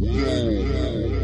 Yeah.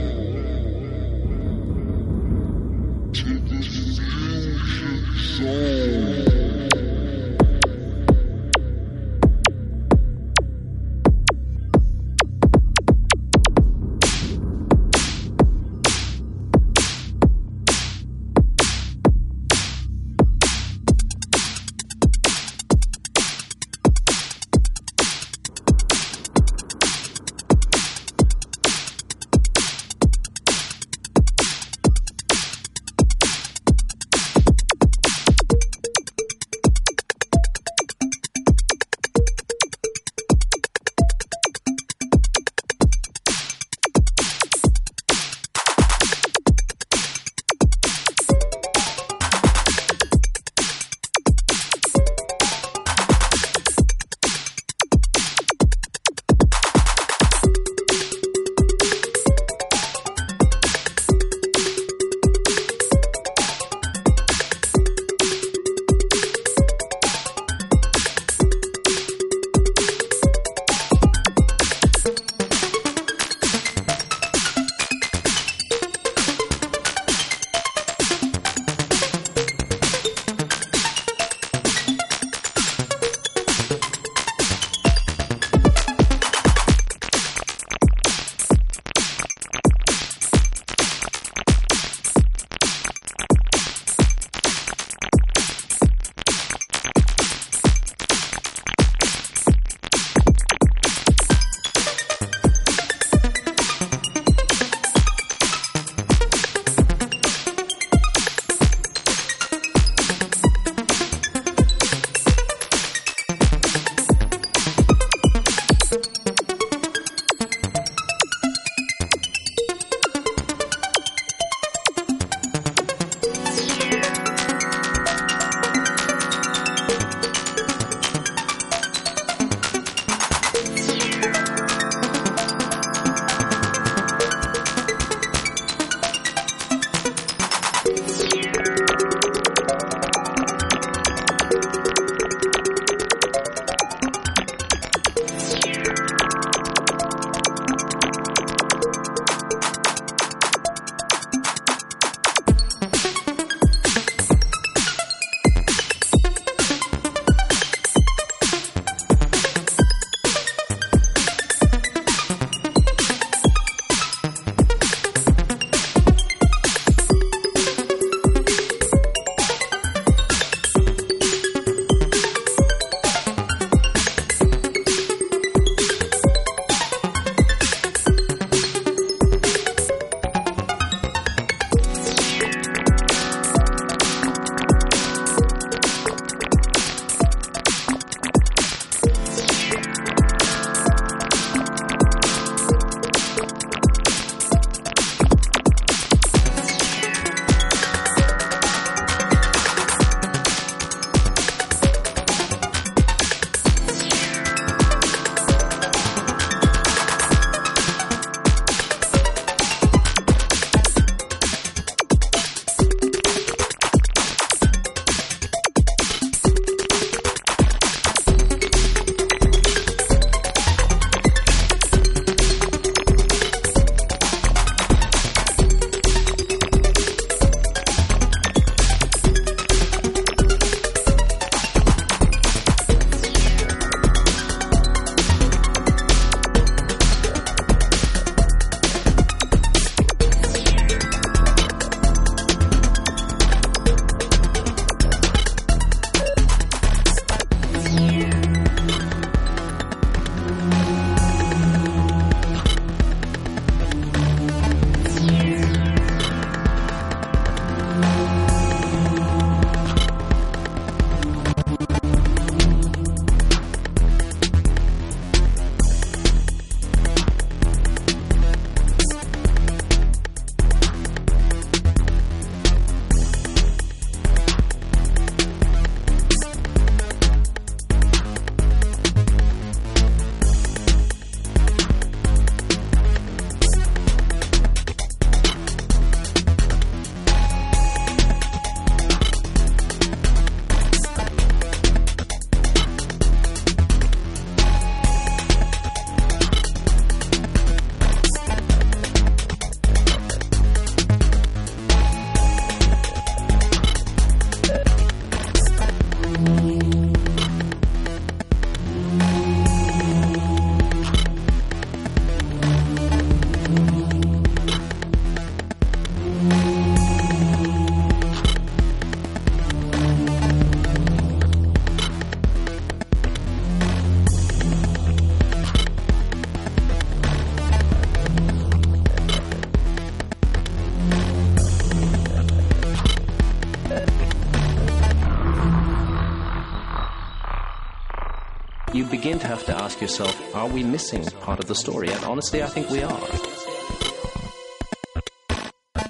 You begin to have to ask yourself, are we missing part of the story? And honestly, I think we are.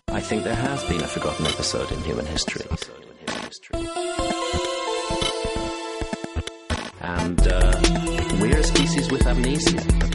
I think there has been a forgotten episode in human history. And uh, we're a species with amnesia.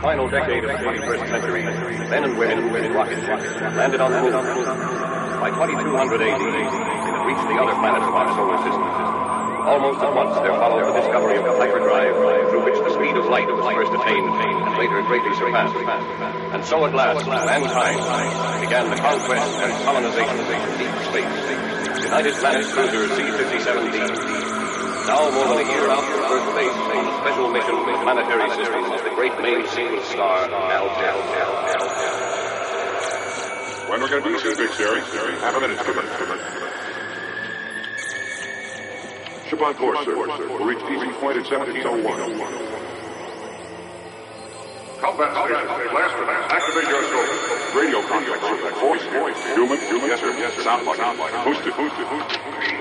Final decade of the 21st century, men and women in rocket ships landed on the moon. By 2200 AD, they had reached the other planets of our solar system. Almost at once, there followed the discovery of the hyperdrive, through which the speed of light was first attained and later greatly surpassed. And so at last, mankind began the conquest and colonization of deep space. United Planets cruiser C-57D now more than a year out from Earth base on a special mission with planetary systems of the great main sequence star Altair. When we're going to be so big, Jerry? Half a minute, Skipper. Ship on course, sir. We'll reach easy point at 1701. Combat station, last command. Activate your scope. Radio contact. Voice, voice. Human, human. Yes, sir. Yes, sir. Sound button. Sound button. Boost it, boost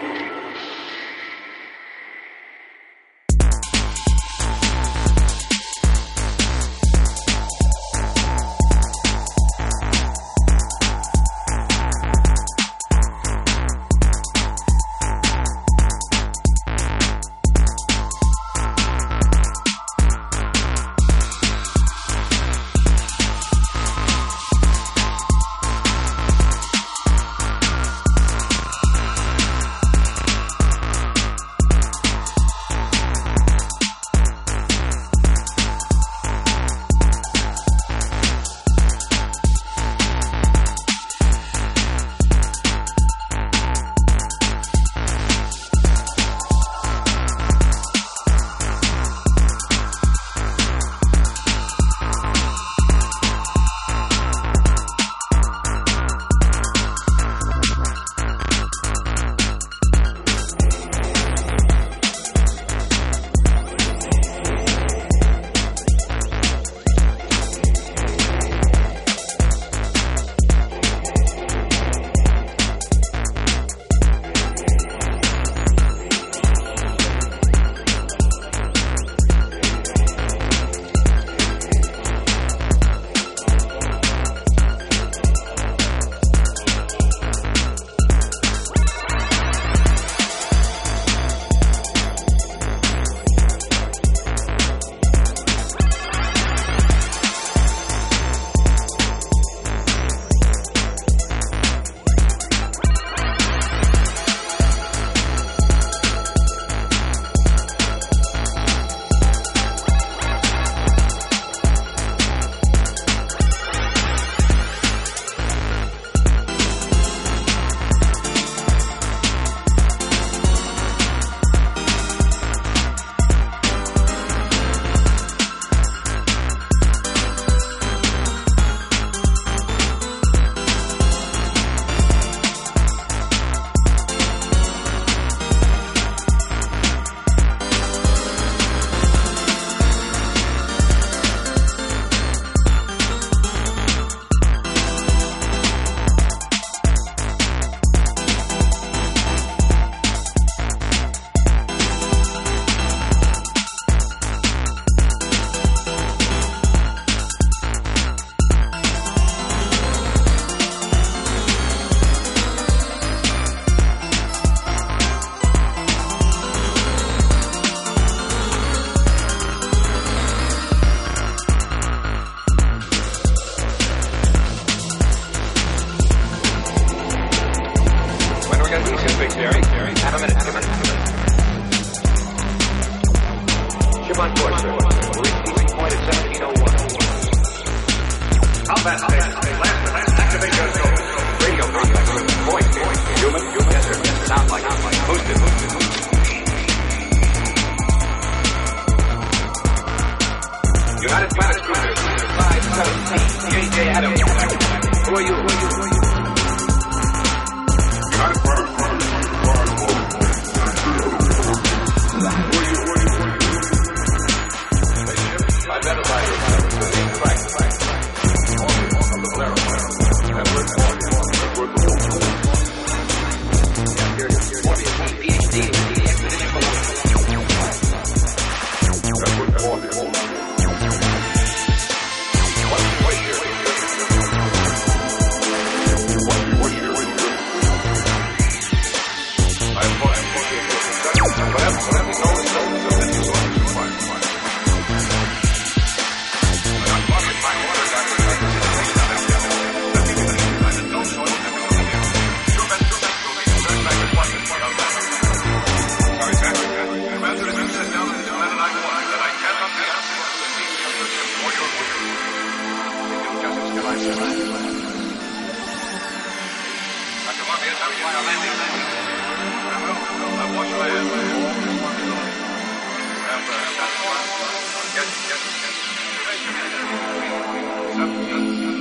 Champions.